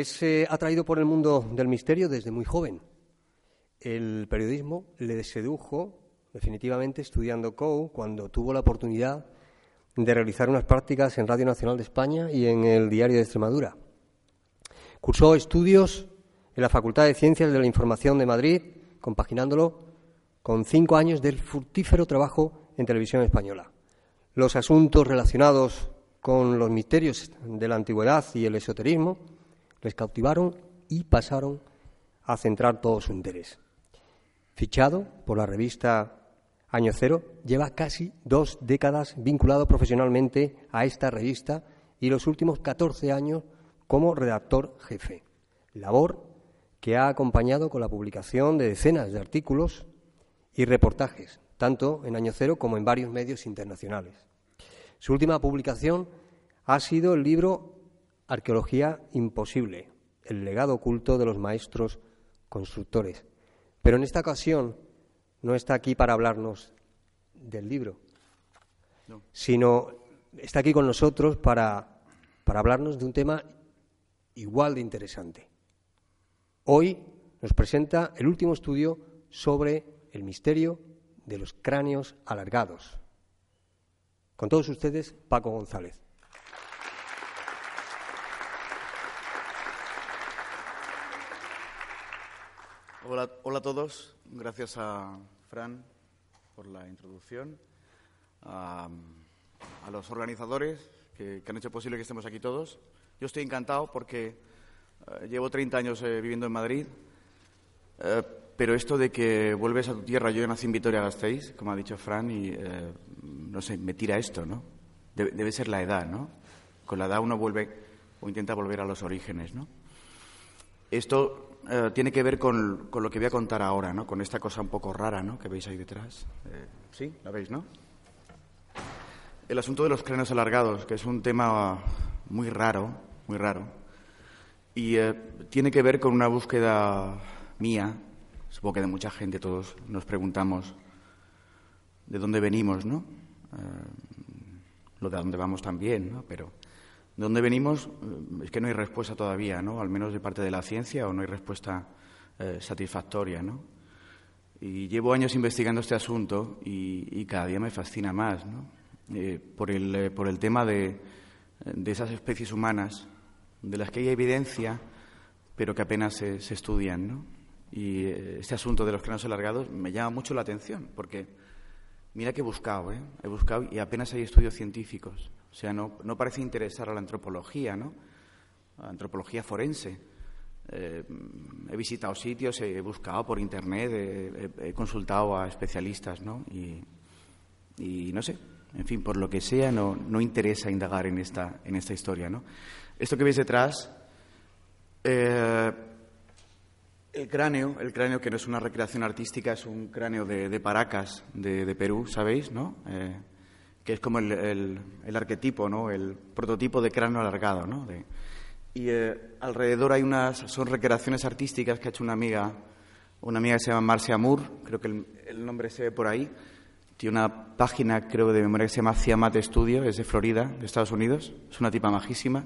Es eh, atraído por el mundo del misterio desde muy joven. El periodismo le sedujo definitivamente estudiando COU cuando tuvo la oportunidad de realizar unas prácticas en Radio Nacional de España y en el Diario de Extremadura. Cursó estudios en la Facultad de Ciencias de la Información de Madrid, compaginándolo con cinco años del fructífero trabajo en televisión española. Los asuntos relacionados con los misterios de la antigüedad y el esoterismo les cautivaron y pasaron a centrar todo su interés. Fichado por la revista Año Cero, lleva casi dos décadas vinculado profesionalmente a esta revista y los últimos 14 años como redactor jefe. Labor que ha acompañado con la publicación de decenas de artículos y reportajes, tanto en Año Cero como en varios medios internacionales. Su última publicación ha sido el libro Arqueología Imposible, el legado oculto de los maestros constructores. Pero en esta ocasión no está aquí para hablarnos del libro, sino está aquí con nosotros para, para hablarnos de un tema igual de interesante. Hoy nos presenta el último estudio sobre el misterio de los cráneos alargados. Con todos ustedes, Paco González. Hola, hola a todos. Gracias a Fran por la introducción, a, los organizadores que, han hecho posible que estemos aquí todos. Yo estoy encantado porque eh, llevo 30 años eh, viviendo en Madrid, eh, pero esto de que vuelves a tu tierra, yo nací en Vitoria-Gasteiz, como ha dicho Fran, y no sé, me tira esto, ¿no? Debe, debe, ser la edad, ¿no? Con la edad uno vuelve o intenta volver a los orígenes, ¿no? Esto eh, tiene que ver con, lo que voy a contar ahora, ¿no? Con esta cosa un poco rara, ¿no? Que veis ahí detrás. Eh, sí, la veis, ¿no? El asunto de los cráneos alargados, que es un tema muy raro, muy raro, y eh, tiene que ver con una búsqueda mía, supongo que de mucha gente, todos nos preguntamos de dónde venimos, ¿no? lo de dónde vamos también, ¿no? Pero ¿De dónde venimos? Eh, es que no hay respuesta todavía, ¿no? Al menos de parte de la ciencia, o no hay respuesta eh, satisfactoria, ¿no? Y llevo años investigando este asunto y, cada día me fascina más, ¿no? Eh, por, el, por el tema de, de, esas especies humanas de las que hay evidencia, pero que apenas se, estudian, ¿no? Y este asunto de los cráneos alargados me llama mucho la atención, porque mira que he buscado, ¿eh? He buscado y apenas hay estudios científicos. O sea, no, parece interesar a la antropología, ¿no? Antropología forense. Eh, he visitado sitios, he buscado por internet, he, consultado a especialistas, ¿no? Y, no sé, en fin, por lo que sea, no, no interesa indagar en esta, en esta historia, ¿no? Esto que veis detrás, eh, el cráneo, el cráneo que no es una recreación artística, es un cráneo de, Paracas, de, Perú, ¿sabéis, no? Eh, que es como el, arquetipo, ¿no? el prototipo de cráneo alargado. ¿no? y eh, alrededor hay unas, son recreaciones artísticas que ha hecho una amiga, una amiga que se llama Marcia Moore, creo que el, nombre se ve por ahí. Tiene una página, creo, de memoria que se llama Ciamate Studio, es de Florida, de Estados Unidos. Es una tipa majísima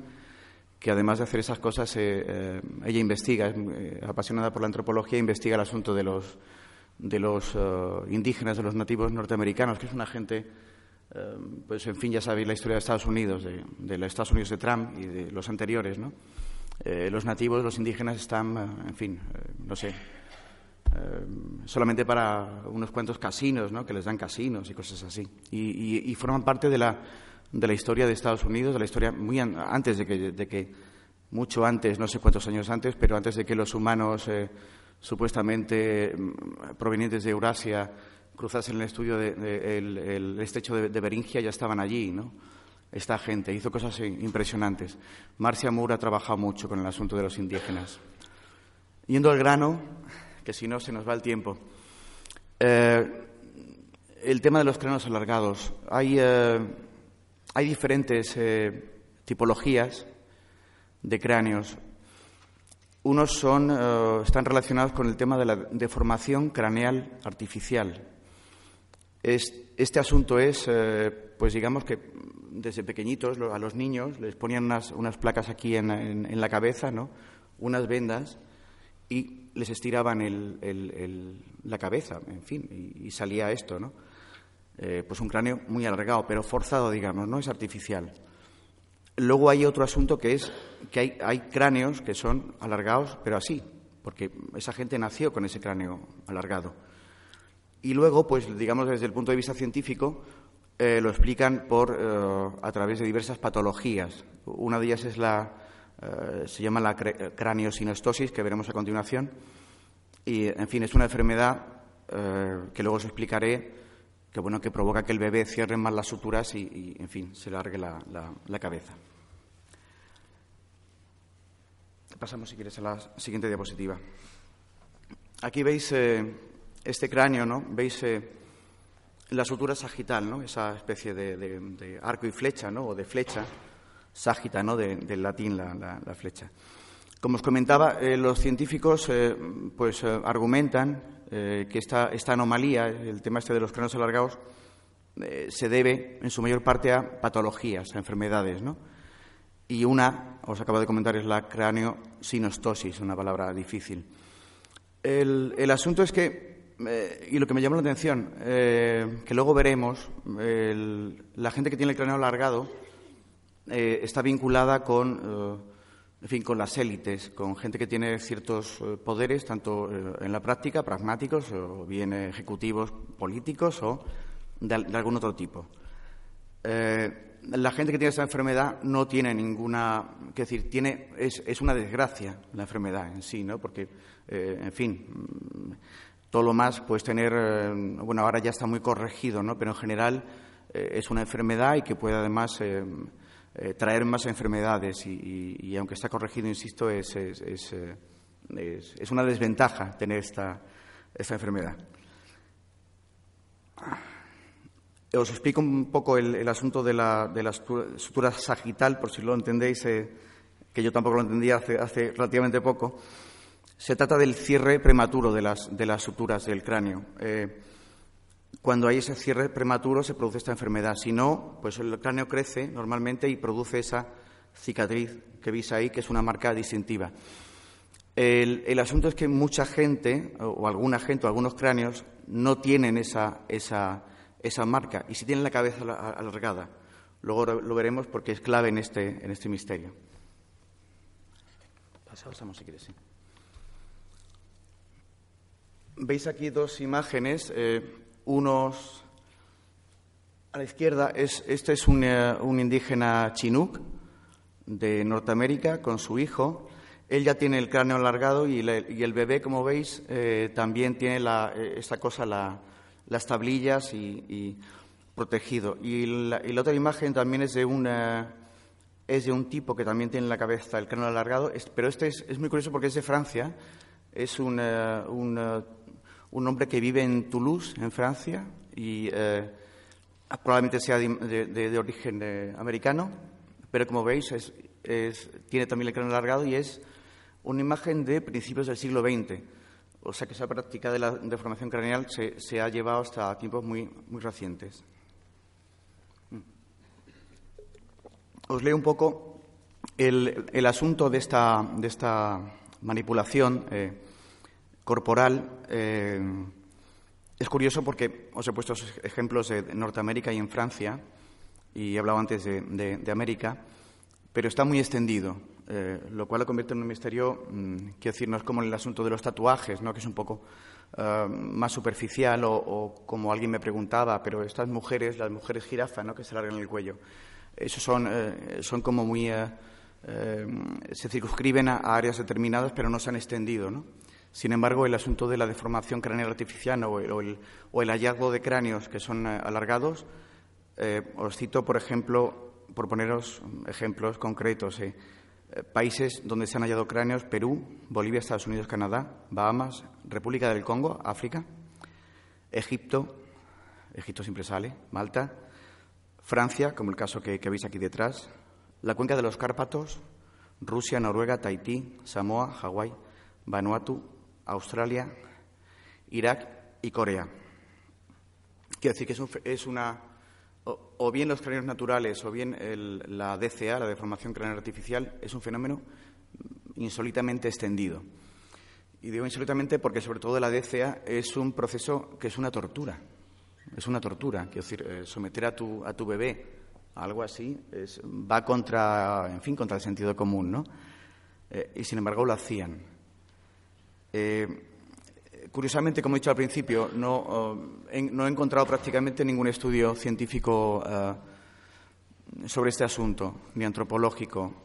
que además de hacer esas cosas, eh, eh, ella investiga, es apasionada por la antropología, investiga el asunto de los, de los indígenas, de los nativos norteamericanos, que es una gente eh, pues en fin, ya sabéis la historia de Estados Unidos, de, los Estados Unidos de Trump y de los anteriores, ¿no? Eh, los nativos, los indígenas están, eh, en fin, no sé, solamente para unos cuantos casinos, ¿no? Que les dan casinos y cosas así. Y, forman parte de la, de la historia de Estados Unidos, de la historia muy antes de que, de que, mucho antes, no sé cuántos años antes, pero antes de que los humanos supuestamente mm, provenientes de Eurasia cruzarse en el estudio del de, el estrecho de, Beringia, ya estaban allí, ¿no? Esta gente hizo cosas impresionantes. Marcia Moore ha trabajado mucho con el asunto de los indígenas. Yendo al grano, que si no se nos va el tiempo. Eh, el tema de los cráneos alargados. Hay, eh, diferentes eh, tipologías de cráneos. Unos son, están relacionados con el tema de la deformación craneal artificial este asunto es, eh, pues digamos que desde pequeñitos a los niños les ponían unas, placas aquí en, la cabeza, ¿no? unas vendas y les estiraban la cabeza, en fin, y, salía esto, ¿no? Eh, pues un cráneo muy alargado, pero forzado, digamos, no es artificial. Luego hay otro asunto que es que hay, hay cráneos que son alargados, pero así, porque esa gente nació con ese cráneo alargado. Y luego, pues digamos desde el punto de vista científico, eh, lo explican por, eh, a través de diversas patologías. Una de ellas es la, eh, se llama la craniosinostosis, que veremos a continuación. Y, en fin, es una enfermedad que luego os explicaré que, bueno, que provoca que el bebé cierre más las suturas y, en fin, se largue la, la cabeza. Pasamos, si quieres, a la siguiente diapositiva. Aquí veis este cráneo, ¿no? Veis la sutura sagital, ¿no? esa especie de, arco y flecha, ¿no? o de flecha, sagita, ¿no? del latín la, flecha. Como os comentaba, eh, los científicos eh, pues, eh, argumentan que esta, esta, anomalía, el tema este de los cráneos alargados, se debe en su mayor parte a patologías, a enfermedades. ¿no? Y una, os acabo de comentar, es la cráneo-sinostosis, una palabra difícil. El, el asunto es que eh, y lo que me llamó la atención, eh, que luego veremos, la gente que tiene el cráneo alargado eh, está vinculada con, en fin, con las élites, con gente que tiene ciertos poderes, tanto en la práctica, pragmáticos, o bien ejecutivos políticos, o de, algún otro tipo. la gente que tiene esa enfermedad no tiene ninguna, que decir, tiene, es, es, una desgracia la enfermedad en sí, ¿no? Porque, en fin, todo lo más, puedes tener, eh, bueno, ahora ya está muy corregido, ¿no? Pero en general eh, es una enfermedad y que puede además eh, traer más enfermedades y, aunque está corregido, insisto, es, es, una desventaja tener esta, esta enfermedad. Os explico un poco el, asunto de la, de la, sutura sagital, por si lo entendéis, que yo tampoco lo entendía hace, hace relativamente poco. Se trata del cierre prematuro de las, de las suturas del cráneo. Eh, cuando hay ese cierre prematuro se produce esta enfermedad. Si no, pues el cráneo crece normalmente y produce esa cicatriz que veis ahí, que es una marca distintiva. El, asunto es que mucha gente, o alguna gente, o algunos cráneos, no tienen esa, esa, esa marca y si tienen la cabeza alargada. Luego lo veremos porque es clave en este, en este misterio. Pasamos, si quieres. Veis aquí dos imágenes, eh, unos a la izquierda, es, este es un, eh, indígena chinook de Norteamérica con su hijo. Él ya tiene el cráneo alargado y, el bebé, como veis, eh, también tiene la, esta cosa, las tablillas y, protegido. Y la, otra imagen también es de, una, es de un tipo que también tiene en la cabeza el cráneo alargado, pero este es, muy curioso porque es de Francia. Es un, un un hombre que vive en Toulouse, en Francia, y eh, probablemente sea de, origen eh, americano, pero como veis tiene también el cráneo alargado y es una imagen de principios del siglo XX. O sea que esa práctica de la deformación craneal se, ha llevado hasta tiempos muy, muy recientes. Mm. Os leo un poco el, asunto de esta, de esta manipulación. Eh, corporal. Eh, es curioso porque os he puesto ejemplos de Norteamérica y en Francia, y he hablado antes de, América, pero está muy extendido, eh, lo cual lo convierte en un misterio, mm, quiero decir, no es como el asunto de los tatuajes, ¿no? que es un poco eh, más superficial, o, como alguien me preguntaba, pero estas mujeres, las mujeres jirafa, ¿no? que se largan el cuello, esos son, son como muy... se circunscriben a, áreas determinadas, pero no se han extendido, ¿no? Sin embargo, el asunto de la deformación craneal artificial o el, hallazgo de cráneos que son eh, alargados, eh, os cito, por ejemplo, por poneros ejemplos concretos, eh, países donde se han hallado cráneos, Perú, Bolivia, Estados Unidos, Canadá, Bahamas, República del Congo, África, Egipto, Egipto siempre sale, Malta, Francia, como el caso que, que veis aquí detrás, la cuenca de los Cárpatos, Rusia, Noruega, Tahití, Samoa, Hawái, Vanuatu, Australia, Irak y Corea. Quiero decir que es, una. O, bien los cráneos naturales o bien la DCA, la deformación craneal artificial, es un fenómeno insólitamente extendido. Y digo insólitamente porque, sobre todo, la DCA es un proceso que es una tortura. Es una tortura. Quiero decir, eh, someter a tu, a tu bebé a algo así es, va contra, en fin, contra el sentido común, ¿no? Eh, y, sin embargo, lo hacían. Eh, curiosamente, como he dicho al principio, no, no, he encontrado prácticamente ningún estudio científico sobre este asunto, ni antropológico,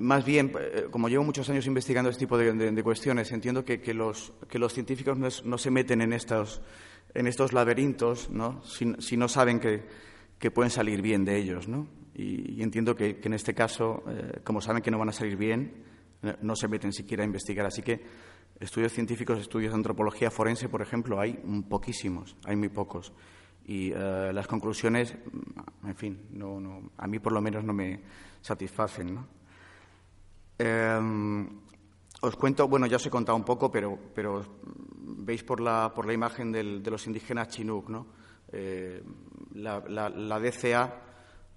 más bien, eh, como llevo muchos años investigando este tipo de, cuestiones, entiendo que, los, científicos no, se meten en estos, laberintos Si, no saben que, pueden salir bien de ellos. Y, entiendo que, en este caso, eh, como saben que no van a salir bien, eh, no se meten siquiera a investigar. Así que estudios científicos, estudios de antropología forense, por ejemplo, hay poquísimos, hay muy pocos. Y las conclusiones, en fin, a mí por lo menos no me satisfacen. ¿no? Em, os cuento, bueno, ya os he contado un poco, pero, pero veis por la, por la imagen de los indígenas Chinook, ¿no? Eh, la, DCA,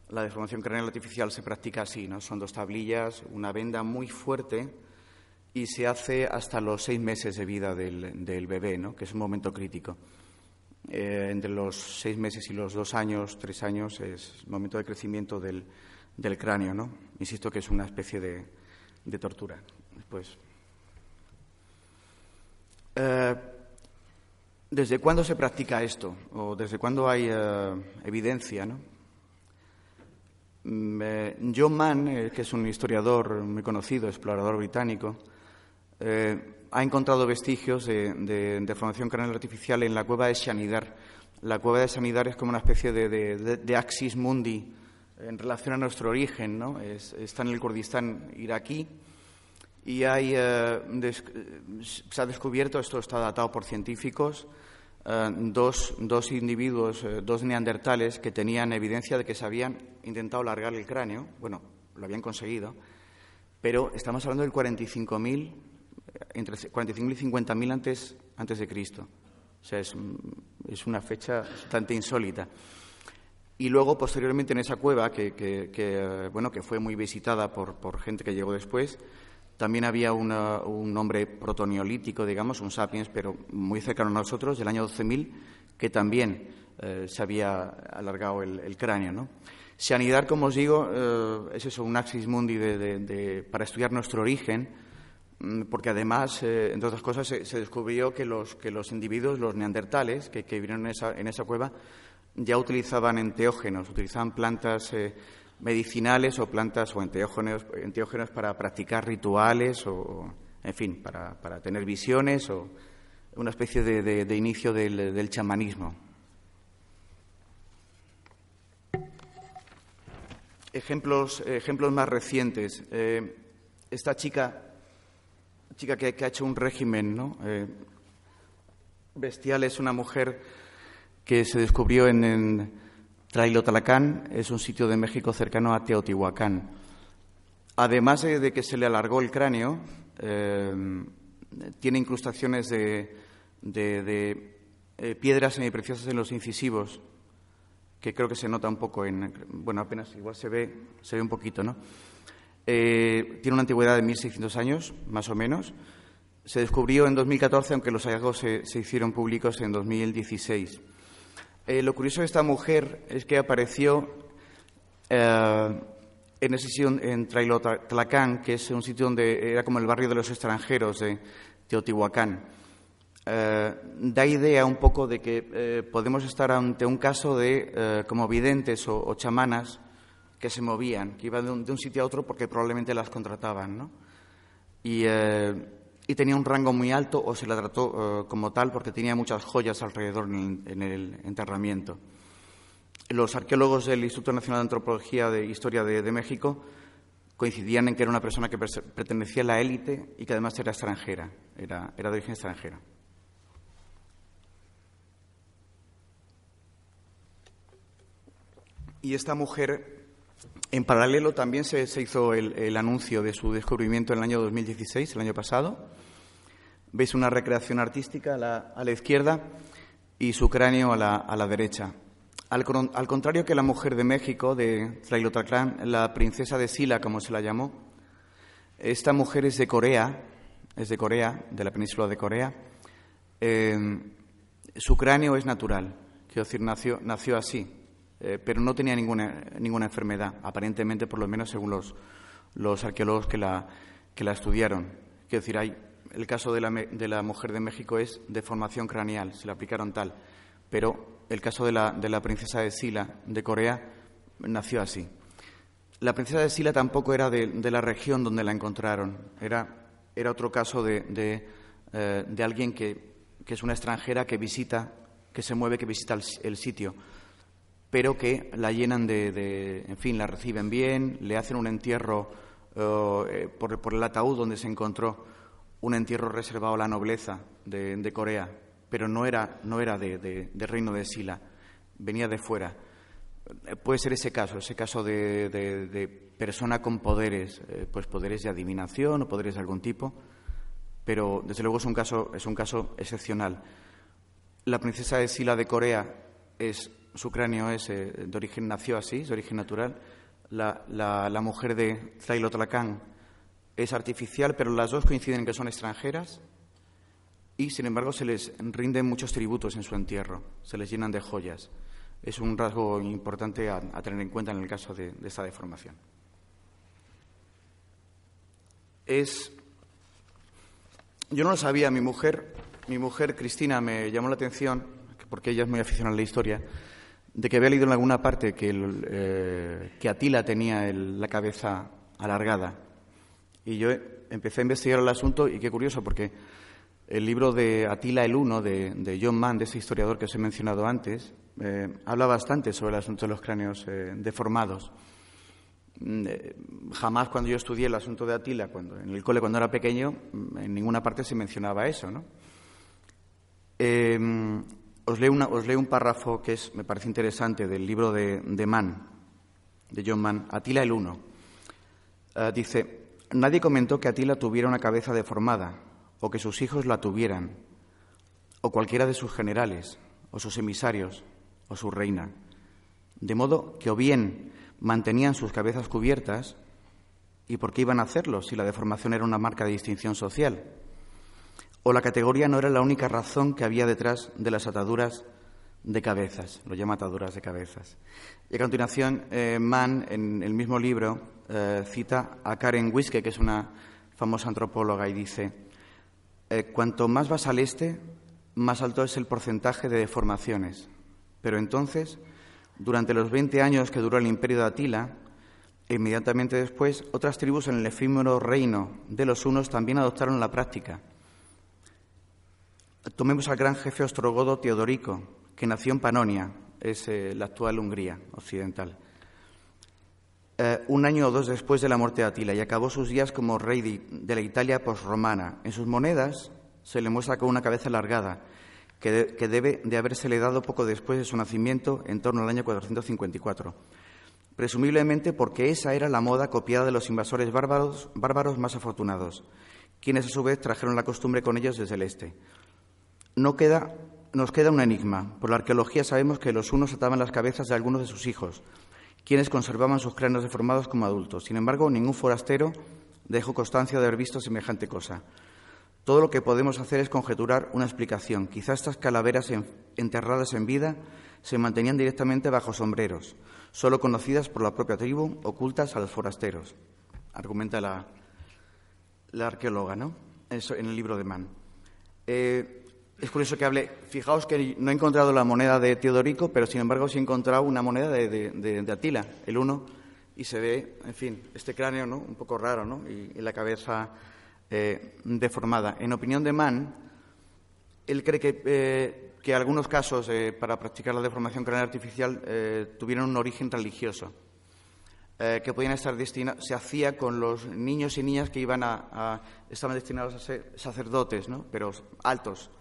la deformación craneal artificial, se practica así, ¿no? Son dos tablillas, una venda muy fuerte y se hace hasta los seis meses de vida del, bebé, ¿no? Que es un momento crítico. Eh, entre los seis meses y los dos años, tres años, es el momento de crecimiento del, del cráneo, ¿no? Insisto que es una especie de, de tortura. Pues, ¿Desde cuándo se practica esto? ¿O desde cuándo hay eh, evidencia? ¿no? Mm, eh, John Mann, que es un historiador muy conocido, explorador británico, ha encontrado vestigios de, de, formación craneal artificial en la cueva de Shanidar. La cueva de Shanidar es como una especie de, de axis mundi en relación a nuestro origen, ¿no? está en el Kurdistán iraquí y hay, eh, se ha descubierto, esto está datado por científicos, eh, dos, dos, individuos, eh, dos neandertales que tenían evidencia de que se habían intentado largar el cráneo, bueno, lo habían conseguido, pero estamos hablando del 45.000, entre 45.000 y 50.000 antes, antes de Cristo. O sea, es, es una fecha bastante insólita. Y luego, posteriormente, en esa cueva, que, que, bueno, que fue muy visitada por, por, gente que llegó después, también había un hombre protoniolítico, digamos, un sapiens, pero muy cercano a nosotros, del año 12.000, que también eh, se había alargado el, cráneo. ¿no? Sanidad, como os digo, eh, es eso, un axis mundi para estudiar nuestro origen, mm, porque además, eh, entre otras cosas, se, descubrió que los, que los individuos, los neandertales, que, que vivieron en esa, en esa cueva, ya utilizaban enteógenos, utilizaban plantas medicinales o plantas o enteógenos, para practicar rituales o, en fin, para, para tener visiones o una especie de, inicio del, chamanismo. Ejemplos, ejemplos más recientes. Eh, esta chica, chica que, ha hecho un régimen ¿no? Eh, bestial es una mujer que se descubrió en, en Trailotalacán, es un sitio de México cercano a Teotihuacán. Además de que se le alargó el cráneo, eh, tiene incrustaciones de, de, eh, piedras semipreciosas en los incisivos, que creo que se nota un poco en. Bueno, apenas igual se ve, se ve un poquito, ¿no? Eh, tiene una antigüedad de 1.600 años, más o menos. Se descubrió en 2014, aunque los hallazgos se hicieron públicos en 2016. Eh, lo curioso de esta mujer es que apareció eh, en sitio en Trailotlacán, que es un sitio donde era como el barrio de los extranjeros de Teotihuacán. Eh, da idea un poco de que podemos estar ante un caso de como videntes o, chamanas que se movían, que iban de un, de un, sitio a otro porque probablemente las contrataban, ¿no? Y y tenía un rango muy alto o se la trató eh, como tal porque tenía muchas joyas alrededor en el, enterramiento. Los arqueólogos del Instituto Nacional de Antropología de Historia de, México coincidían en que era una persona que pertenecía a la élite y que además era extranjera, era, era de origen extranjera. Y esta mujer, en paralelo, también se, hizo el, anuncio de su descubrimiento en el año 2016, el año pasado, Veis una recreación artística a la, izquierda y su cráneo a la, derecha. Al, contrario que la mujer de México, de Tlailotlacán, la princesa de Sila, como se la llamó, Esta mujer es de Corea, es de Corea, de la península de Corea. Eh, su cráneo es natural, quiero decir, nació así, eh, pero no tenía ninguna, ninguna enfermedad, aparentemente, por lo menos según los, los arqueólogos que la, que la estudiaron. Quiero decir, hay, el caso de la, de la mujer de México es deformación craneal, se le aplicaron tal, pero el caso de la, de la princesa de Sila de Corea nació así. La princesa de Sila tampoco era de, la región donde la encontraron, era, era otro caso de, de, eh, alguien que, que, es una extranjera que visita, que se mueve, que visita el, sitio, pero que la llenan de, en fin, la reciben bien, le hacen un entierro eh, por, el ataúd donde se encontró, un entierro reservado a la nobleza de, Corea, pero no era, no era de, reino de Sila, venía de fuera. Puede ser ese caso, ese caso de, persona con poderes, eh, pues poderes de adivinación o poderes de algún tipo, pero desde luego es un caso, es un caso excepcional. La princesa de Sila de Corea es su cráneo es eh, de origen nació así, de origen natural. La, la, mujer de Tlailotlacán es artificial, pero las dos coinciden en que son extranjeras y, sin embargo, se les rinden muchos tributos en su entierro, se les llenan de joyas es un rasgo importante a, tener en cuenta en el caso de, esta deformación. Es. Yo no lo sabía, mi mujer, mi mujer Cristina me llamó la atención, porque ella es muy aficionada a la historia, de que había leído en alguna parte que, eh, Atila tenía la cabeza alargada. Y yo empecé a investigar el asunto y qué curioso, porque el libro de Atila el Uno, de, de John Mann, de ese historiador que os he mencionado antes, eh, habla bastante sobre el asunto de los cráneos eh, deformados. Mm, jamás cuando yo estudié el asunto de Atila, cuando, en el cole cuando era pequeño, mm, en ninguna parte se mencionaba eso. ¿no? Os, leo un párrafo que es, me parece interesante del libro de, de Mann, de John Mann, Atila el Uno. dice, nadie comentó que Atila tuviera una cabeza deformada o que sus hijos la tuvieran, o cualquiera de sus generales o sus emisarios o su reina, de modo que o bien mantenían sus cabezas cubiertas, ¿y por qué iban a hacerlo si la deformación era una marca de distinción social? O la categoría no era la única razón que había detrás de las ataduras de cabezas, lo llama ataduras de cabezas. Y a continuación, eh, Mann, en el mismo libro, eh, cita a Karen Wiske, que es una famosa antropóloga, y dice, eh, cuanto más vas al este, más alto es el porcentaje de deformaciones. Pero entonces, durante los 20 años que duró el imperio de Atila, e inmediatamente después, otras tribus en el efímero reino de los unos también adoptaron la práctica. Tomemos al gran jefe ostrogodo Teodorico, que nació en Panonia, es eh, la actual Hungría occidental, eh, un año o dos después de la muerte de Atila y acabó sus días como rey de, la Italia posromana. En sus monedas se le muestra con una cabeza alargada que, debe de habérsele dado poco después de su nacimiento, en torno al año 454, presumiblemente porque esa era la moda copiada de los invasores bárbaros, bárbaros más afortunados, quienes a su vez trajeron la costumbre con ellos desde el este. No queda, nos queda un enigma. Por la arqueología sabemos que los unos ataban las cabezas de algunos de sus hijos, quienes conservaban sus cráneos deformados como adultos. Sin embargo, ningún forastero dejó constancia de haber visto semejante cosa. Todo lo que podemos hacer es conjeturar una explicación. Quizá estas calaveras enterradas en vida se mantenían directamente bajo sombreros, solo conocidas por la propia tribu, ocultas a los forasteros. Argumenta la, arqueóloga, ¿no? Eso, en el libro de Mann. Eh, es curioso que hable. Fijaos que no he encontrado la moneda de Teodorico, pero sin embargo sí he encontrado una moneda de, Atila, el uno, y se ve, en fin, este cráneo, ¿no? Un poco raro, ¿no? y la cabeza eh, deformada. En opinión de Mann, él cree que, eh, algunos casos eh, para practicar la deformación craneal artificial tuvieron un origen religioso, que podían estar destinados, se hacía con los niños y niñas que iban a, estaban destinados a ser sacerdotes, ¿no? pero altos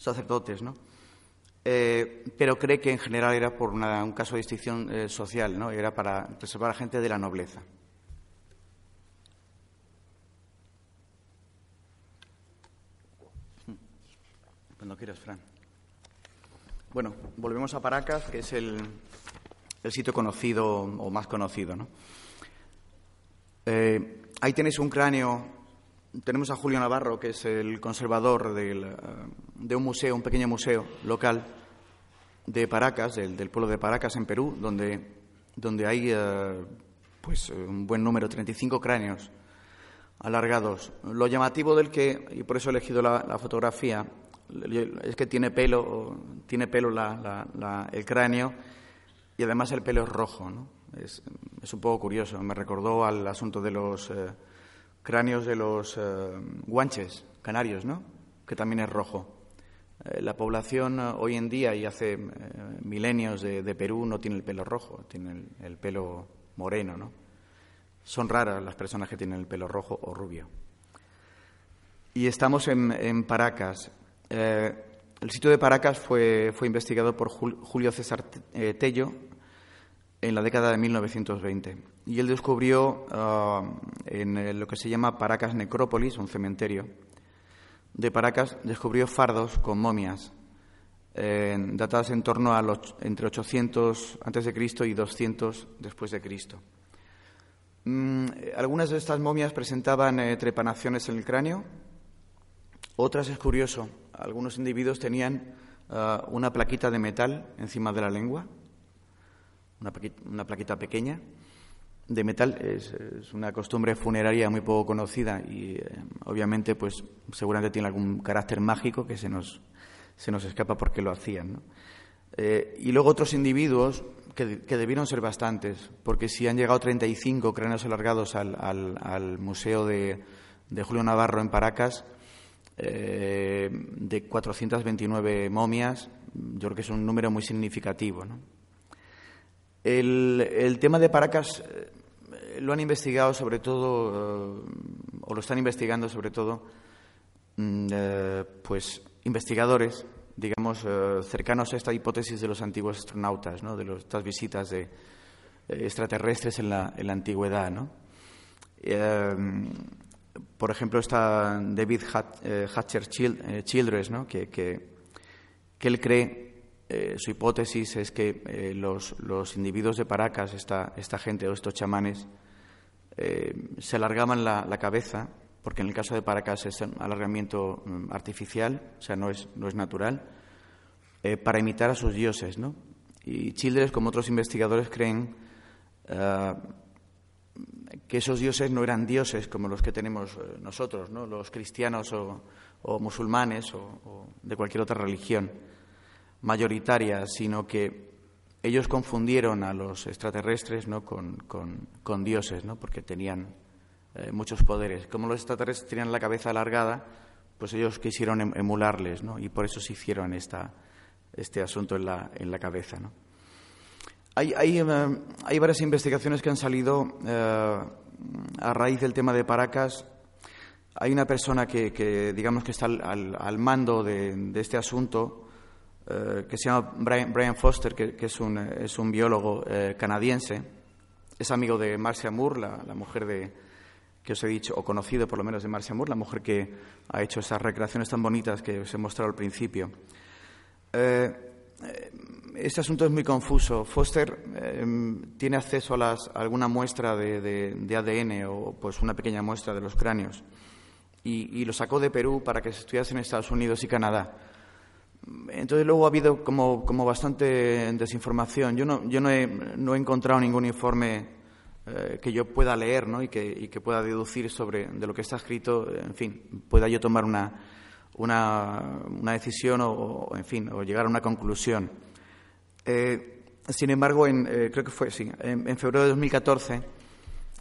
sacerdotes, ¿no? pero cree que en general era por un caso de distinción social, ¿no? era para preservar a gente de la nobleza. Cuando quieras, Fran. Bueno, volvemos a Paracas, que es el, sitio conocido o más conocido. ¿no? Eh, ahí tenéis un cráneo. Tenemos a Julio Navarro, que es el conservador del, de un museo, un pequeño museo local de Paracas, del, pueblo de Paracas en Perú, donde, donde hay pues, un buen número, 35 cráneos alargados. Lo llamativo del que, y por eso he elegido la, fotografía, es que tiene pelo, tiene pelo el cráneo y además el pelo es rojo. Es, un poco curioso. Me recordó al asunto de los eh, cráneos de los eh, guanches canarios, ¿no? que también es rojo. Eh, la población hoy en día y hace milenios de, Perú no tiene el pelo rojo, tiene el, el pelo moreno. ¿no? Son raras las personas que tienen el pelo rojo o rubio. Y estamos en, Paracas. Eh, el sitio de Paracas fue, fue investigado por Julio César eh, Tello en la década de 1920. Y él descubrió ah, en lo que se llama Paracas Necrópolis, un cementerio de Paracas, descubrió fardos con momias eh, datadas en torno a los, entre 800 antes de Cristo y 200 después de Cristo. Mm, algunas de estas momias presentaban eh, trepanaciones en el cráneo, otras es curioso, algunos individuos tenían ah, una plaquita de metal encima de la lengua, una, plaquita, pequeña de metal, es, una costumbre funeraria muy poco conocida y eh, obviamente pues seguramente tiene algún carácter mágico que se nos, se nos escapa porque lo hacían. Eh, y luego otros individuos que, debieron ser bastantes, porque si han llegado 35 cráneos alargados al, Museo de, Julio Navarro en Paracas, eh, de 429 momias, yo creo que es un número muy significativo. El, tema de Paracas eh, lo han investigado sobre todo, eh, o lo están investigando sobre todo, mm, pues investigadores digamos, eh, cercanos a esta hipótesis de los antiguos astronautas, ¿no? de los, estas visitas de, eh, extraterrestres en la, en la antigüedad. ¿no? Eh, por ejemplo, está David Hatcher Childress, ¿no? que, que, él cree, su hipótesis es que los, los, individuos de Paracas, esta, esta gente o estos chamanes, se alargaban la, la cabeza porque en el caso de Paracas es un alargamiento mm, artificial, o sea, no es, no es natural, eh, para imitar a sus dioses. ¿no? Y Childress, como otros investigadores, creen eh, que esos dioses no eran dioses como los que tenemos eh, nosotros, ¿no? los cristianos o, musulmanes o, de cualquier otra religión mayoritaria, sino que ellos confundieron a los extraterrestres ¿no? con, con, dioses, ¿no? porque tenían eh, muchos poderes. Como los extraterrestres tenían la cabeza alargada, pues ellos quisieron em-, emularles, ¿no? Y por eso se hicieron esta, este asunto en la, en la cabeza, ¿no? Hay, hay, eh, hay, varias investigaciones que han salido eh, a raíz del tema de Paracas. Hay una persona que, que digamos, que está al, al, mando de, de, este asunto, que se llama Brian, Foster, que, que, es, un, es un biólogo canadiense. Es amigo de Marcia Moore, la, la mujer de, que os he dicho, o conocido por lo menos de Marcia Moore, la mujer que ha hecho esas recreaciones tan bonitas que os he mostrado al principio. Eh, eh, este asunto es muy confuso. Foster eh, tiene acceso a, las, alguna muestra de, ADN o pues una pequeña muestra de los cráneos y, lo sacó de Perú para que se estudiase en Estados Unidos y Canadá. Entonces luego ha habido como, como bastante desinformación. Yo no, yo no he, no he encontrado ningún informe eh, que yo pueda leer ¿no? y, que, pueda deducir sobre de lo que está escrito, en fin, pueda yo tomar una, una, decisión o, en fin, o llegar a una conclusión. Eh, sin embargo, en, eh, creo que fue sí, en, febrero de 2014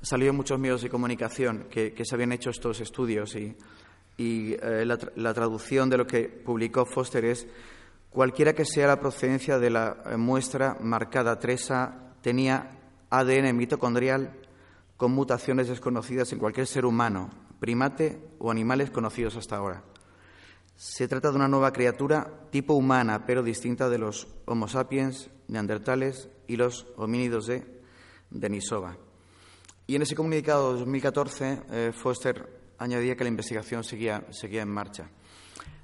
salieron muchos medios de comunicación que, se habían hecho estos estudios y, y la, la, traducción de lo que publicó Foster es cualquiera que sea la procedencia de la muestra marcada Tresa tenía ADN mitocondrial con mutaciones desconocidas en cualquier ser humano, primate o animales conocidos hasta ahora. Se trata de una nueva criatura tipo humana, pero distinta de los Homo sapiens, neandertales y los homínidos de Denisova. Y en ese comunicado de 2014, eh, Foster añadía que la investigación seguía, seguía en marcha.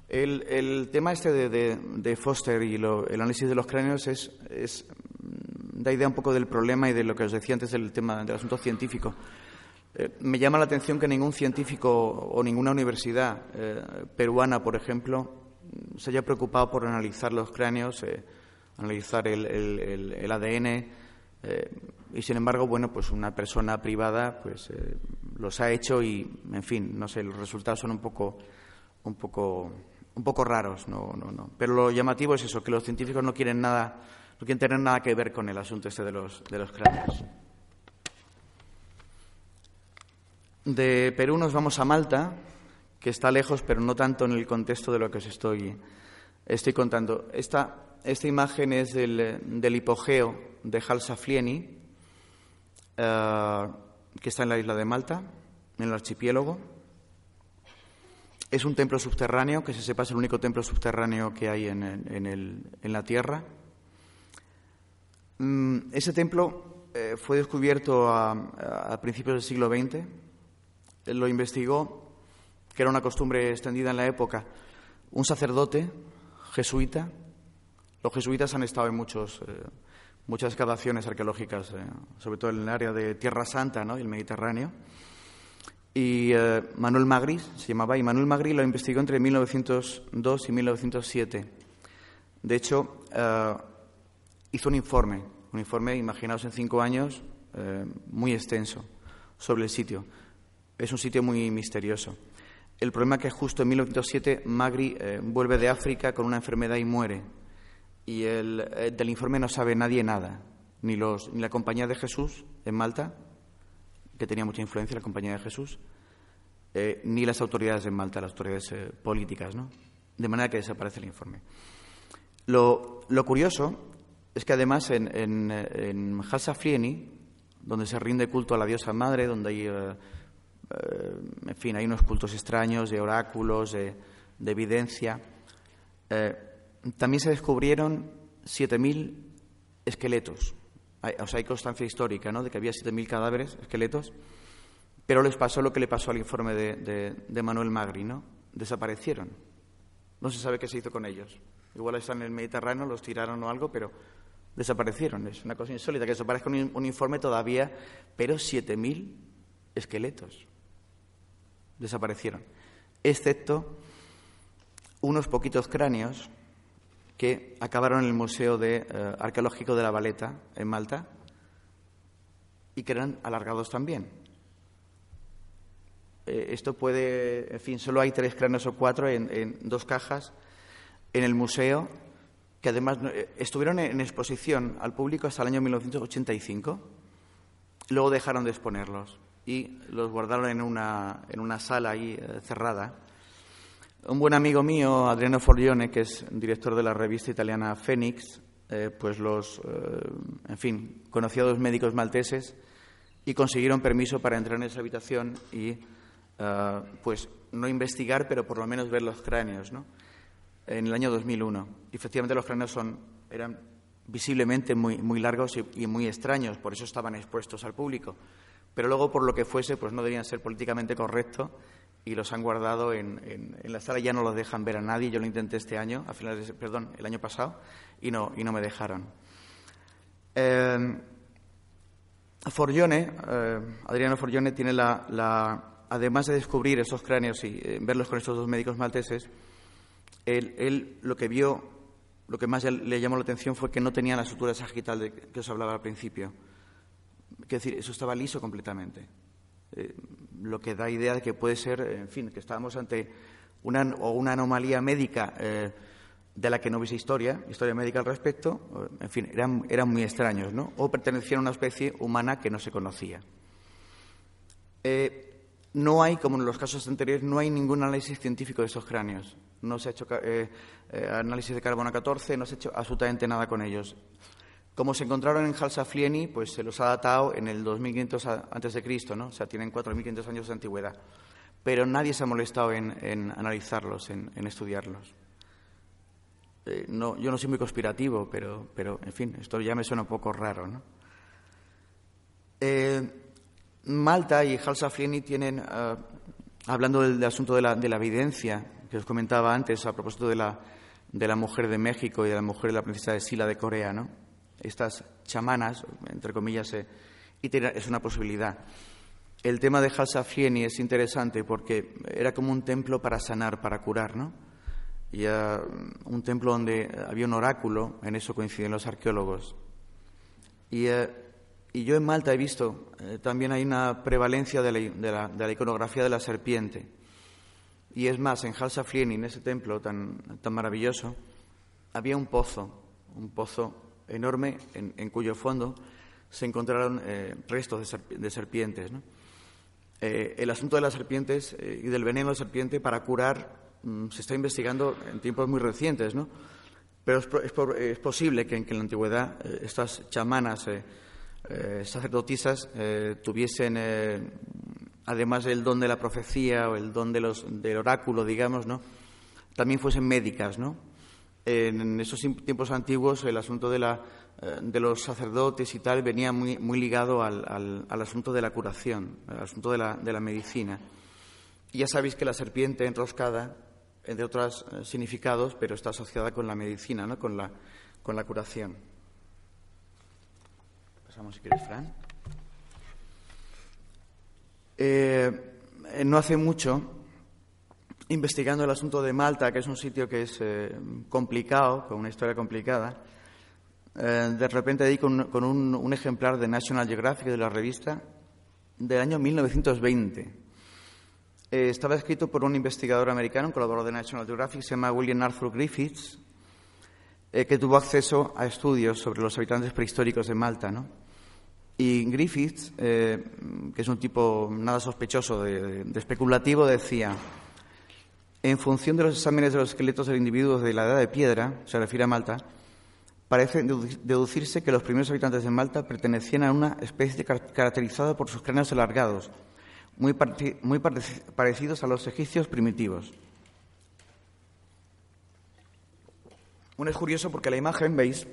El, tema este de, Foster y el análisis de los cráneos es, da idea un poco del problema y de lo que os decía antes del tema del asunto científico. Eh, me llama la atención que ningún científico o ninguna universidad eh, peruana, por ejemplo, se haya preocupado por analizar los cráneos, eh, analizar el, el ADN, y sin embargo, bueno, pues una persona privada, pues los ha hecho y, en fin, no sé, los resultados son un poco, un poco, un poco raros, no, no, no. Pero lo llamativo es eso, que los científicos no quieren nada, no quieren tener nada que ver con el asunto este de los, de los cráneos. De Perú nos vamos a Malta, que está lejos, pero no tanto en el contexto de lo que os estoy, estoy contando. Esta, esta imagen es del, del hipogeo de Halsaflieni, eh, que está en la isla de Malta, en el archipiélago. Es un templo subterráneo, que se sepa es el único templo subterráneo que hay en, en, la Tierra. Mm, ese templo eh, fue descubierto a, a principios del siglo XX lo investigó, que era una costumbre extendida en la época, un sacerdote jesuita. Los jesuitas han estado en muchos, eh, muchas excavaciones arqueológicas, eh, sobre todo en el área de Tierra Santa ¿no? y el Mediterráneo. Y eh, Manuel Magri se llamaba, y Manuel Magri lo investigó entre 1902 y 1907. De hecho, hizo un informe, un informe, imaginaos en cinco años, muy extenso sobre el sitio. Es un sitio muy misterioso. El problema es que justo en 1907 Magri eh, vuelve de África con una enfermedad y muere. Y el, eh, del informe no sabe nadie nada, ni, los, ni la Compañía de Jesús en Malta, que tenía mucha influencia la Compañía de Jesús, eh, ni las autoridades en Malta, las autoridades políticas, ¿no? De manera que desaparece el informe. Lo, curioso es que además en, en, en Halsafrieni, donde se rinde culto a la diosa madre, donde hay eh, en fin, hay unos cultos extraños de oráculos, de, evidencia. También se descubrieron 7.000 esqueletos. Hay, o sea, hay constancia histórica ¿no? de que había 7.000 cadáveres, esqueletos, pero les pasó lo que le pasó al informe de, Manuel Magri, ¿no? Desaparecieron. No se sabe qué se hizo con ellos. Igual están en el Mediterráneo, los tiraron o algo, pero desaparecieron. Es una cosa insólita que desaparezca un, un informe todavía, pero 7.000 esqueletos desaparecieron, excepto unos poquitos cráneos que acabaron en el Museo de, eh, Arqueológico de la Valeta, en Malta, y que eran alargados también. Eh, esto puede, en fin, solo hay tres cráneos o cuatro en, dos cajas en el museo, que además eh, estuvieron en exposición al público hasta el año 1985, luego dejaron de exponerlos y los guardaron en una, en una sala ahí cerrada. Un buen amigo mío, Adriano Forgione, que es director de la revista italiana Fénix, eh, pues los, eh, en fin, conoció a dos médicos malteses y consiguieron permiso para entrar en esa habitación y, pues, no investigar, pero por lo menos ver los cráneos, ¿no? En el año 2001. Y efectivamente los cráneos son, eran visiblemente muy, muy largos y, y muy extraños, por eso estaban expuestos al público pero luego por lo que fuese, pues no debían ser políticamente correctos y los han guardado en, la sala, ya no los dejan ver a nadie. Yo lo intenté este año, a finales de, perdón, el año pasado, y no, y no me dejaron. Eh, Forgione, eh, Adriano Forgione tiene la, además de descubrir esos cráneos y eh, verlos con estos dos médicos malteses, él, lo que vio, lo que más le llamó la atención fue que no tenía la estructura sagital de que os hablaba al principio. Quiero decir, eso estaba liso completamente. Eh, lo que da idea de que puede ser, en fin, que estábamos ante una, o una anomalía médica eh, de la que no hubiese historia, historia médica al respecto, en fin, eran, eran muy extraños, ¿no? O pertenecían a una especie humana que no se conocía. Eh, no hay, como en los casos anteriores, no hay ningún análisis científico de esos cráneos. No se ha hecho análisis de carbono 14, no se ha hecho absolutamente nada con ellos. Como se encontraron en Halsaflieni, pues se los ha datado en el 2500 antes de Cristo, ¿no? O sea, tienen 4500 años de antigüedad. Pero nadie se ha molestado en, analizarlos, en, estudiarlos. Eh, no, yo no soy muy conspirativo, pero, pero, en fin, esto ya me suena un poco raro, ¿no? Eh, Malta y Halsaflieni tienen, eh, hablando del, asunto de la, de la, evidencia que os comentaba antes a propósito de la, de la mujer de México y de la mujer de la princesa de Sila de Corea, ¿no? Estas chamanas, entre comillas, eh, es una posibilidad. el tema de Halsafieni es interesante porque era como un templo para sanar, para curar, ¿no? Y un templo donde había un oráculo, en eso coinciden los arqueólogos. Y, eh, yo en Malta he visto eh, también hay una prevalencia de la, iconografía de la serpiente. Y es más, en Halsafieni, en ese templo tan, tan maravilloso, había un pozo, un pozo enorme en, cuyo fondo se encontraron eh, restos de, serpientes. ¿no? Eh, el asunto de las serpientes eh, y del veneno de serpiente para curar mm, se está investigando en tiempos muy recientes, ¿no? Pero es, posible que, en la antigüedad estas chamanas sacerdotisas tuviesen, además del don de la profecía o el don de los, del oráculo, digamos, ¿no? También fuesen médicas, ¿no? En esos tiempos antiguos el asunto de la eh, de los sacerdotes y tal venía muy, ligado al, asunto de la curación, al asunto de la, de la medicina. Y ya sabéis que la serpiente enroscada, entre otros eh, significados, pero está asociada con la medicina, ¿no? con, la, con la curación. Pasamos si quieres, Fran. Eh, no hace mucho, investigando el asunto de Malta, que es un sitio que es complicado, con una historia complicada, eh, de repente di con, un, ejemplar de National Geographic de la revista del año 1920. Eh, estaba escrito por un investigador americano, un colaborador de National Geographic, se llama William Arthur Griffiths, eh, que tuvo acceso a estudios sobre los habitantes prehistóricos de Malta. ¿no? Y Griffiths, que es un tipo nada sospechoso de especulativo, decía, en función de los exámenes de los esqueletos de individuos de la edad de piedra, se refiere a Malta, parece deducirse que los primeros habitantes de Malta pertenecían a una especie caracterizada por sus cráneos alargados, muy, parecidos a los egipcios primitivos. Bueno, es curioso porque la imagen, veis,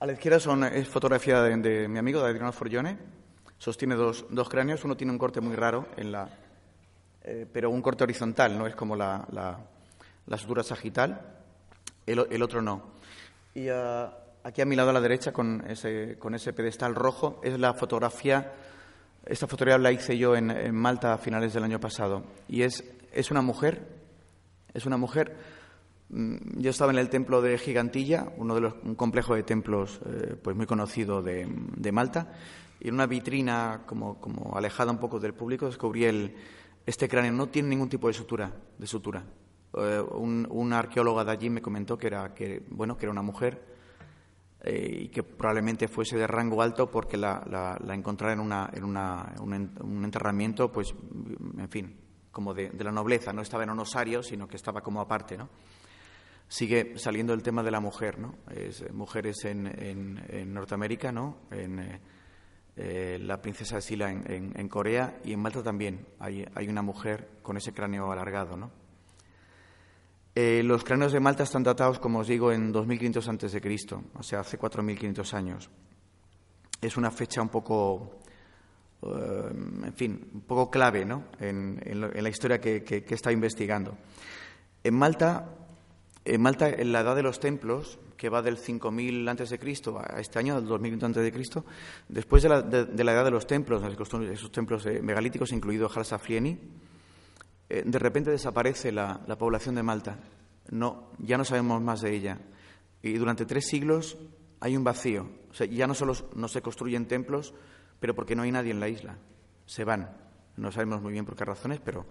a la izquierda son, es fotografía de, mi amigo, de Adriano Forgione. Sostiene dos, cráneos. Uno tiene un corte muy raro, en la, eh, pero un corte horizontal, no es como la, la, sutura sagital. el otro no. Y ah, aquí a mi lado a la derecha, con ese, con ese pedestal rojo, es la fotografía. Esta fotografía la hice yo en, Malta a finales del año pasado. Y es, es una mujer, es una mujer. Mm, yo estaba en el templo de Gigantilla, uno de los, un complejo de templos eh, pues muy conocido de, de, Malta, y en una vitrina como, como alejada un poco del público descubrí el, este cráneo. No tiene ningún tipo de sutura, de sutura. Eh, un, una arqueóloga de allí me comentó que era, que, bueno, que era una mujer eh, y que probablemente fuese de rango alto porque la, la, encontrara en, una, en una, un, enterramiento, pues, en fin, como de, la nobleza. No estaba en un osario, sino que estaba como aparte, ¿no? Sigue saliendo el tema de la mujer, ¿no? Es, mujeres en, en, Norteamérica, ¿no? En, eh, la princesa Sila en, Corea y en Malta también hay, hay una mujer con ese cráneo alargado, ¿no? Eh, los cráneos de Malta están datados, como os digo, en 2500 antes de Cristo, o sea, hace 4500 años. Es una fecha un poco, eh, en fin, un poco clave ¿no? en, la historia que, que, está investigando. En Malta, en Malta, en la edad de los templos, que va del 5000 antes de Cristo a este año, del 2000 antes de Cristo, después de la, edad de los templos, esos templos eh, megalíticos, incluido Halsaflieni, eh, de repente desaparece la, población de Malta. No, ya no sabemos más de ella. Y durante tres siglos hay un vacío. Ya no solo no se construyen templos, pero porque no hay nadie en la isla. Se van. No sabemos muy bien por qué razones, pero,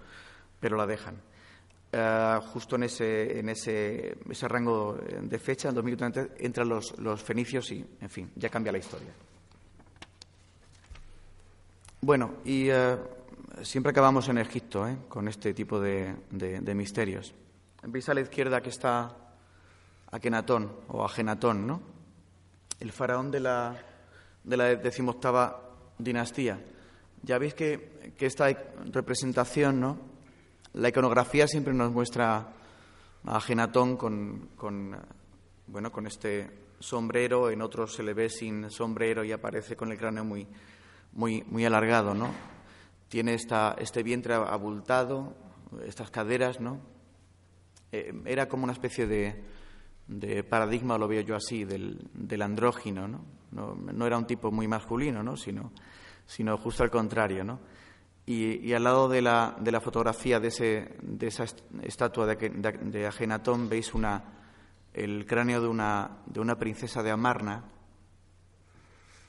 pero la dejan. Eh, justo en ese, en ese, ese rango de fecha, en 2030, entran los, los fenicios y, en fin, ya cambia la historia. Bueno, y eh, siempre acabamos en Egipto ¿eh? con este tipo de, misterios. Veis a la izquierda que está Akenatón o Agenatón, ¿no? El faraón de la, de la decimoctava dinastía. Ya veis que, esta representación, ¿no? La iconografía siempre nos muestra a Agenatón con, bueno, con este sombrero, en otros se le ve sin sombrero y aparece con el cráneo muy, muy, muy alargado, ¿no? tiene esta, este vientre abultado, estas caderas, ¿no? Eh, era como una especie de, paradigma, lo veo yo así, del, del andrógino, ¿no? ¿no? era un tipo muy masculino, ¿no? Sino, sino justo al contrario, ¿no? Y, al lado de la, de la fotografía de, ese, de esa estatua de, de, Agenatón veis una, el cráneo de una, de una princesa de Amarna,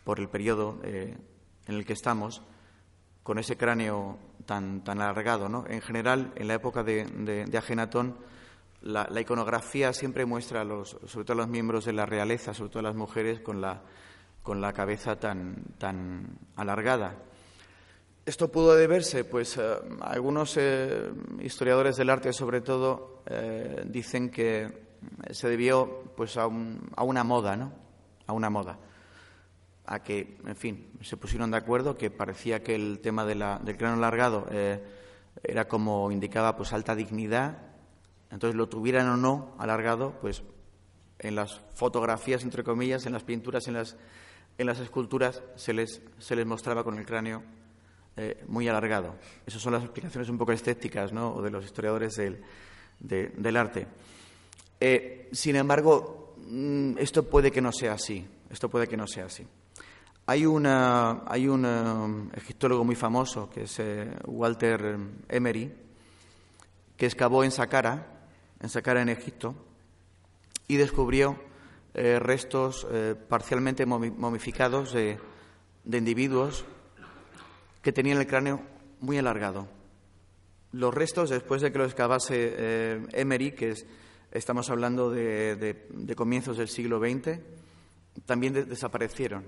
por el periodo eh, en el que estamos, con ese cráneo tan, tan alargado. ¿no? En general, en la época de, Agenatón, la, la, iconografía siempre muestra, los, sobre todo a los miembros de la realeza, sobre todo a las mujeres, con la, con la cabeza tan, tan alargada. Esto pudo deberse, pues eh, algunos eh, historiadores del arte, sobre todo, eh, dicen que se debió, pues, a, a, una moda, ¿no? A una moda, a que, en fin, se pusieron de acuerdo que parecía que el tema de la, del cráneo alargado era como indicaba, pues, alta dignidad. Entonces, lo tuvieran o no alargado, pues, en las fotografías, entre comillas, en las pinturas, en las, en las esculturas, se les, se les mostraba con el cráneo eh, muy alargado. Esas son las explicaciones un poco estéticas ¿no? o de los historiadores del, del arte. Eh, sin embargo, mm, esto puede que no sea así. Esto puede que no sea así. Hay, una, hay un um, egiptólogo muy famoso que es eh, Walter Emery, que excavó en Saqqara, en Saqqara en Egipto, y descubrió restos parcialmente momificados de, de individuos que tenían el cráneo muy alargado. Los restos, después de que lo excavase eh, Emery, que es, estamos hablando de, comienzos del siglo XX, también desaparecieron.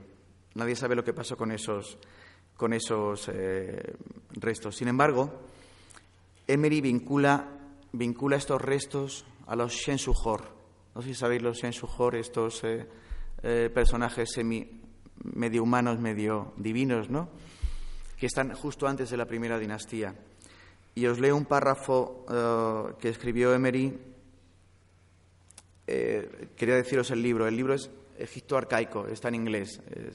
Nadie sabe lo que pasó con esos, con esos eh, restos. Sin embargo, Emery vincula, vincula estos restos a los Shensujor. No sé si sabéis los Shensujor, estos eh, personajes semi, medio humanos, medio divinos, ¿no? Que están justo antes de la primera dinastía. Y os leo un párrafo eh, que escribió Emery. Eh, quería deciros el libro. El libro es Egipto arcaico, está en inglés. Eh,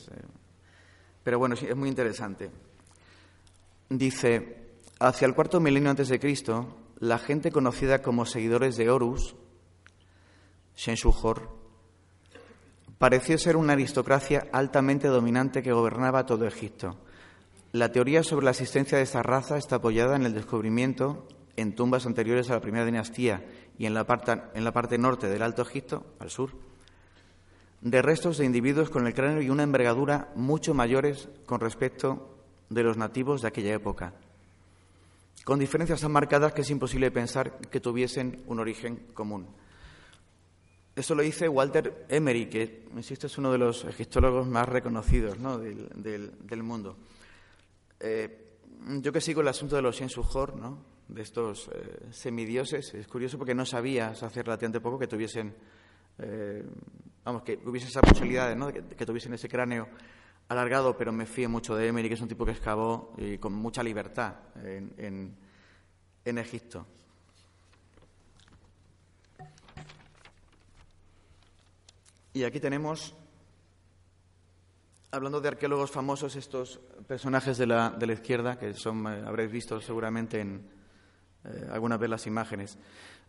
pero bueno, es muy interesante. Dice, hacia el cuarto milenio antes de Cristo, la gente conocida como seguidores de Horus, Shenshujor, pareció ser una aristocracia altamente dominante que gobernaba todo Egipto. La teoría sobre la existencia de esta raza está apoyada en el descubrimiento en tumbas anteriores a la primera dinastía y en la parte, en la parte norte del Alto Egipto, al sur, de restos de individuos con el cráneo y una envergadura mucho mayores con respecto de los nativos de aquella época, con diferencias tan marcadas que es imposible pensar que tuviesen un origen común. Eso lo dice Walter Emery, que, insisto, es uno de los egiptólogos más reconocidos del mundo. Eh, yo que sigo el asunto de los Shensujor, ¿no? de estos eh, semidioses, es curioso porque no sabía hace relativamente poco que tuviesen, eh, vamos, que hubiese esa posibilidad ¿no? de que, tuviesen ese cráneo alargado, pero me fío mucho de Emery, que es un tipo que excavó y con mucha libertad en Egipto. Y aquí tenemos hablando de arqueólogos famosos, estos personajes de la, de la izquierda, que son, eh, habréis visto seguramente en eh, algunas de las imágenes,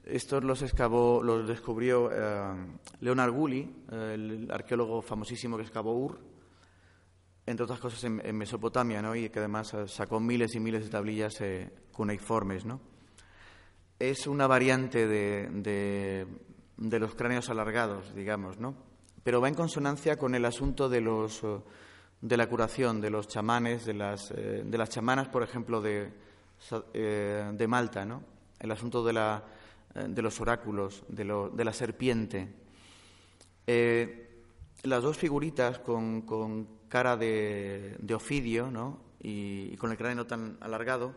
estos los excavó, los descubrió eh, Leonard Gully, el arqueólogo famosísimo que excavó Ur, entre otras cosas en, Mesopotamia, ¿no? y que además sacó miles y miles de tablillas cuneiformes. ¿no? Es una variante de, de, de los cráneos alargados, digamos, ¿no? Pero va en consonancia con el asunto de, los, eh, de la curación, de los chamanes, de las, eh, de las chamanas, por ejemplo, de, eh, de Malta, ¿no? el asunto de, la, de los oráculos, de, lo, de la serpiente. las dos figuritas con, con cara de, de Ofidio ¿no? y, y, con el cráneo tan alargado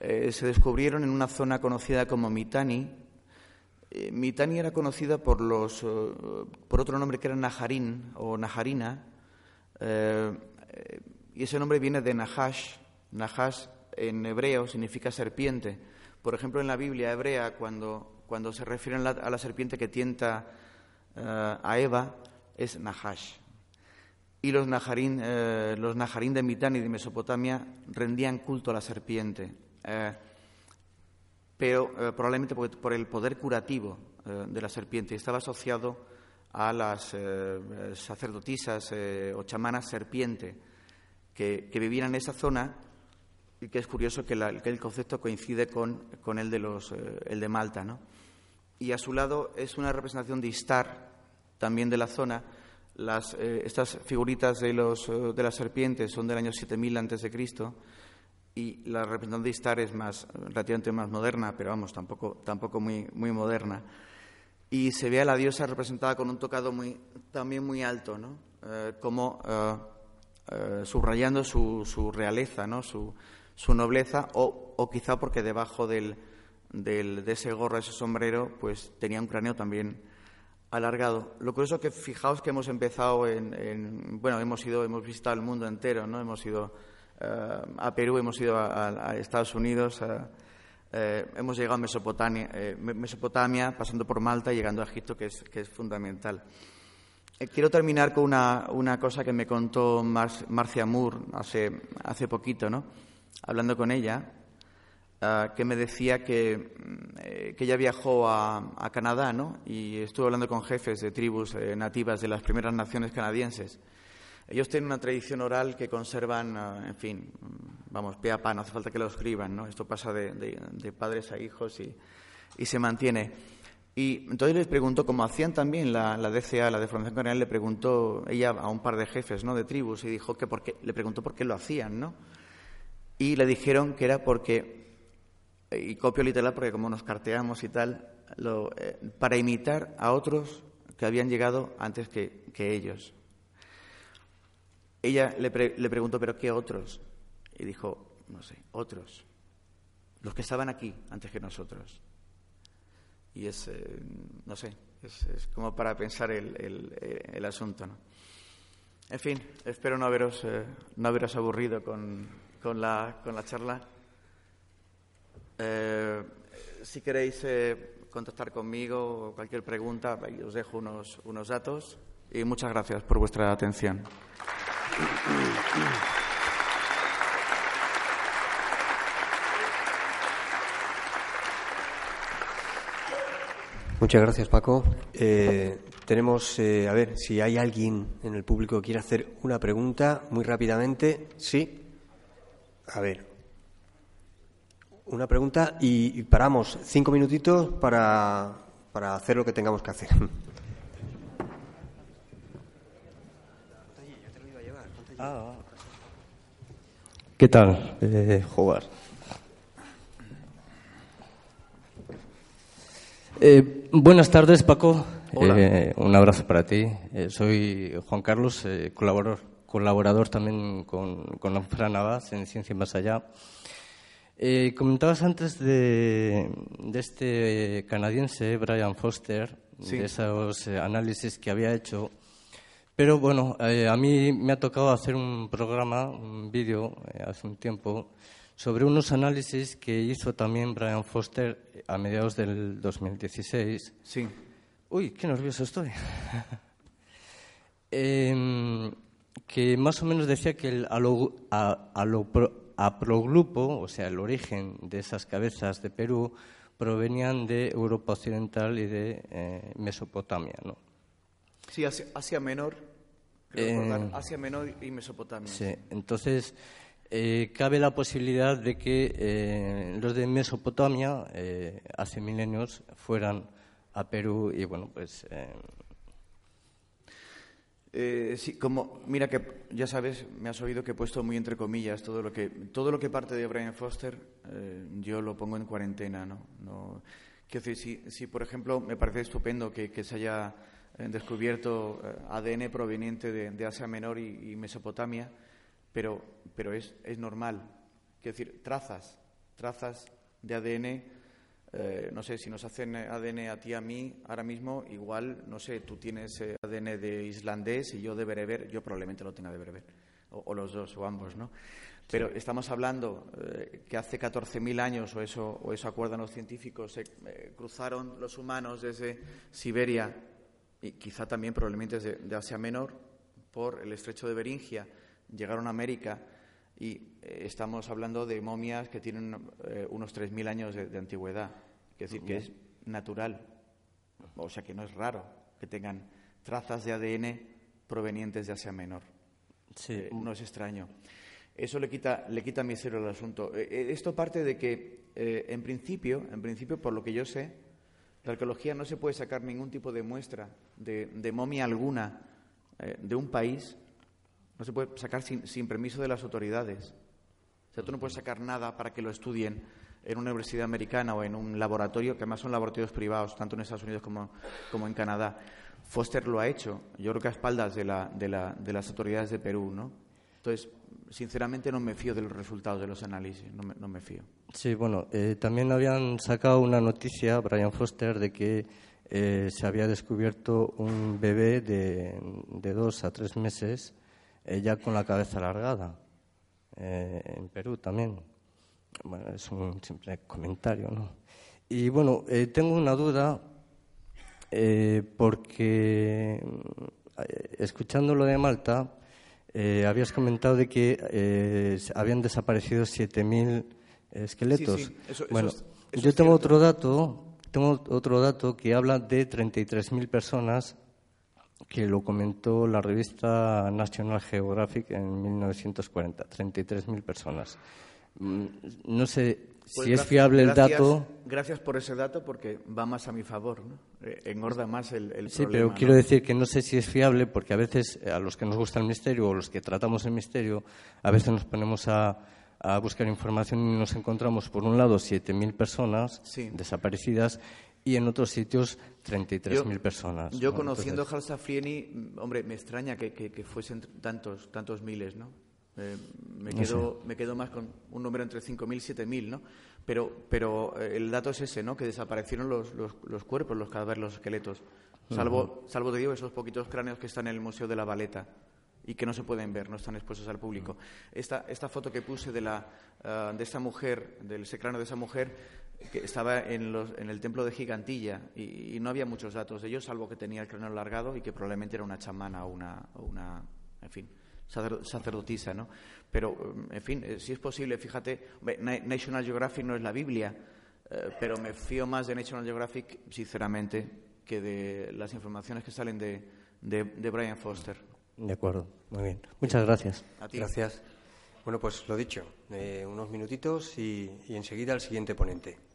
se descubrieron en una zona conocida como Mitani, eh, Mitani era conocida por, los, eh, por otro nombre que era Najarín o Najarina, eh, y ese nombre viene de Nahash. Nahash en hebreo significa serpiente. Por ejemplo, en la Biblia hebrea, cuando, cuando se refieren a la serpiente que tienta a Eva, es Nahash. Y los Najarín, los Najarín de Mitani de Mesopotamia rendían culto a la serpiente pero eh, probablemente por, el poder curativo eh, de la serpiente. Estaba asociado a las eh, sacerdotisas o chamanas serpiente que, vivían en esa zona y que es curioso que, el concepto coincide con, el, de los, eh, el de Malta. ¿no? Y a su lado es una representación de Istar, también de la zona. Las, eh, estas figuritas de, los, eh, de las serpientes son del año 7000 antes de Cristo y la representación de Istar es más, relativamente más moderna, pero vamos, tampoco, tampoco muy, muy moderna. Y se ve a la diosa representada con un tocado muy, también muy alto, ¿no? como subrayando su, su realeza, ¿no? su, su nobleza o, o quizá porque debajo del, del, de ese gorro, ese sombrero, pues tenía un cráneo también alargado. Lo curioso es que fijaos que hemos empezado en, bueno, hemos ido, hemos visitado el mundo entero, ¿no? Hemos ido eh, a Perú, hemos ido a, Estados Unidos, eh, hemos llegado a Mesopotamia, eh, Mesopotamia, pasando por Malta y llegando a Egipto, que es, que es fundamental. quiero terminar con una, una, cosa que me contó Marcia Moore hace, hace poquito, ¿no? hablando con ella, que me decía que, eh, que ella viajó a, Canadá ¿no? y estuvo hablando con jefes de tribus eh, nativas de las primeras naciones canadienses. Ellos tienen una tradición oral que conservan, ah, en fin, vamos, pie a pa, no hace falta que lo escriban, ¿no? Esto pasa de, padres a hijos y, y, se mantiene. Y entonces les preguntó, como hacían también la, la DCA, la Defraudación Canadiana, le preguntó ella a un par de jefes ¿no? de tribus y dijo que por qué, le preguntó por qué lo hacían, ¿no? y le dijeron que era porque, y copio literal porque como nos carteamos y tal, eh, para imitar a otros que habían llegado antes que, ellos. Ella le, le, preguntó, ¿pero qué otros? Y dijo, no sé, otros. Los que estaban aquí antes que nosotros. Y es, eh, no sé, es, como para pensar el, el, asunto. ¿no? En fin, espero no haberos, eh, no haberos aburrido con, con la, con la charla. Eh, si queréis eh, contactar conmigo o cualquier pregunta, os dejo unos, unos datos y muchas gracias por vuestra atención. Muchas gracias, Paco. Eh, tenemos, a ver, si hay alguien en el público que quiera hacer una pregunta muy rápidamente. Sí. A ver. Una pregunta y, paramos cinco minutitos para, para hacer lo que tengamos que hacer. ¿Qué tal, eh, jugar? Eh, buenas tardes, Paco. Eh, un abrazo para ti. Eh, soy Juan Carlos, colaborador colaborador también con, con Fran Navas en Ciencia Más Allá. Eh, comentabas antes de, de, este canadiense, Brian Foster, de esos eh, análisis que había hecho. Pero bueno, eh, a mí me ha tocado hacer un programa, un vídeo hace un tiempo, sobre unos análisis que hizo también Brian Foster a mediados del 2016. Sí. Uy, qué nervioso estoy. eh, que más o menos decía que el aplogrupo, o sea, el origen de esas cabezas de Perú, provenían de Europa Occidental y de eh, Mesopotamia, ¿no? Sí, Asia, Menor, eh, Asia Menor y Mesopotamia. Sí, entonces eh, cabe la posibilidad de que los de Mesopotamia hace milenios fueran a Perú y bueno, pues eh, sí, como, mira que ya sabes, me has oído que he puesto muy entre comillas todo lo que, todo lo que parte de Brian Foster, eh, yo lo pongo en cuarentena, ¿no? no quiero decir, si, si, por ejemplo, me parece estupendo que, que se haya eh, descubierto ADN proveniente de, Asia Menor y, Mesopotamia, pero, pero es, es normal. Quiero decir, trazas, trazas de ADN eh, no sé, si nos hacen ADN a ti a mí, ahora mismo, igual, no sé, tú tienes eh, ADN de islandés y yo de bereber, yo probablemente lo tenga de bereber, o, los dos, o ambos, ¿no? Pero estamos hablando eh, que hace 14.000 años, o eso, o eso acuerdan los científicos, se cruzaron los humanos desde Siberia y quizá también probablemente desde de Asia Menor por el estrecho de Beringia, llegaron a América y eh, estamos hablando de momias que tienen eh, unos 3.000 años de, antigüedad. Es decir, que es natural, o sea que no es raro que tengan trazas de ADN provenientes de Asia Menor. Sí. Eh, no es extraño. eso le quita, le quita misterio al asunto. Eh, esto parte de que, en principio, en principio, por lo que yo sé, la arqueología no se puede sacar ningún tipo de muestra de, momia alguna de un país, no se puede sacar sin, permiso de las autoridades. O sea, tú no puedes sacar nada para que lo estudien en una universidad americana o en un laboratorio, que además son laboratorios privados, tanto en Estados Unidos como, en Canadá. Foster lo ha hecho, yo creo que a espaldas de, de las autoridades de Perú, ¿no? Entonces, sinceramente no me fío de los resultados de los análisis, no me, no me fío. Sí, bueno, eh, también habían sacado una noticia, Brian Foster, de que eh, se había descubierto un bebé de, de dos a tres meses eh, ya con la cabeza alargada, en Perú también. Bueno, es un simple comentario, ¿no? Y bueno, tengo una duda porque escuchando lo de Malta, eh, habías comentado de que eh, habían desaparecido 7.000 esqueletos. bueno, yo tengo otro dato, tengo otro dato que habla de 33.000 personas que lo comentó la revista National Geographic en 1940, 33.000 personas. Mm, no sé pues si es fiable el dato. Gracias por ese dato porque va más a mi favor, ¿no? Eh, engorda más el, el sí, pero quiero decir que no sé si es fiable porque a veces eh, a los que nos gusta el misterio o los que tratamos el misterio, a veces nos ponemos a, a buscar información y nos encontramos, por un lado, 7.000 personas desaparecidas y en otros sitios 33.000 personas. Yo, conociendo a Halsafrieni, hombre, me extraña que, que, que fuesen tantos, tantos miles, ¿no? Eh, me, quedo, me quedo más con un número entre 5.000 y 7.000, ¿no? Pero, pero eh, el dato es ese, ¿no? Que desaparecieron los, los, cuerpos, los cadáveres, los esqueletos. Salvo, salvo, te digo, esos poquitos cráneos que están en el Museo de la Valeta y que no se pueden ver, no están expuestos al público. Esta, esta foto que puse de, la, uh, de esta mujer, del ese cráneo de esa mujer, que estaba en, los, en el templo de Gigantilla y, y, no había muchos datos de ellos, salvo que tenía el cráneo alargado y que probablemente era una chamana o una, o una en fin, sacerdotisa, ¿no? Pero, mm, en fin, eh, si es posible, fíjate, National Geographic no es la Biblia, eh, pero me fío más de National Geographic, sinceramente, que de las informaciones que salen de, de, Brian Foster. De acuerdo, muy bien. Muchas gracias. Gracias. Bueno, pues lo dicho, eh, unos minutitos y, y enseguida el siguiente ponente.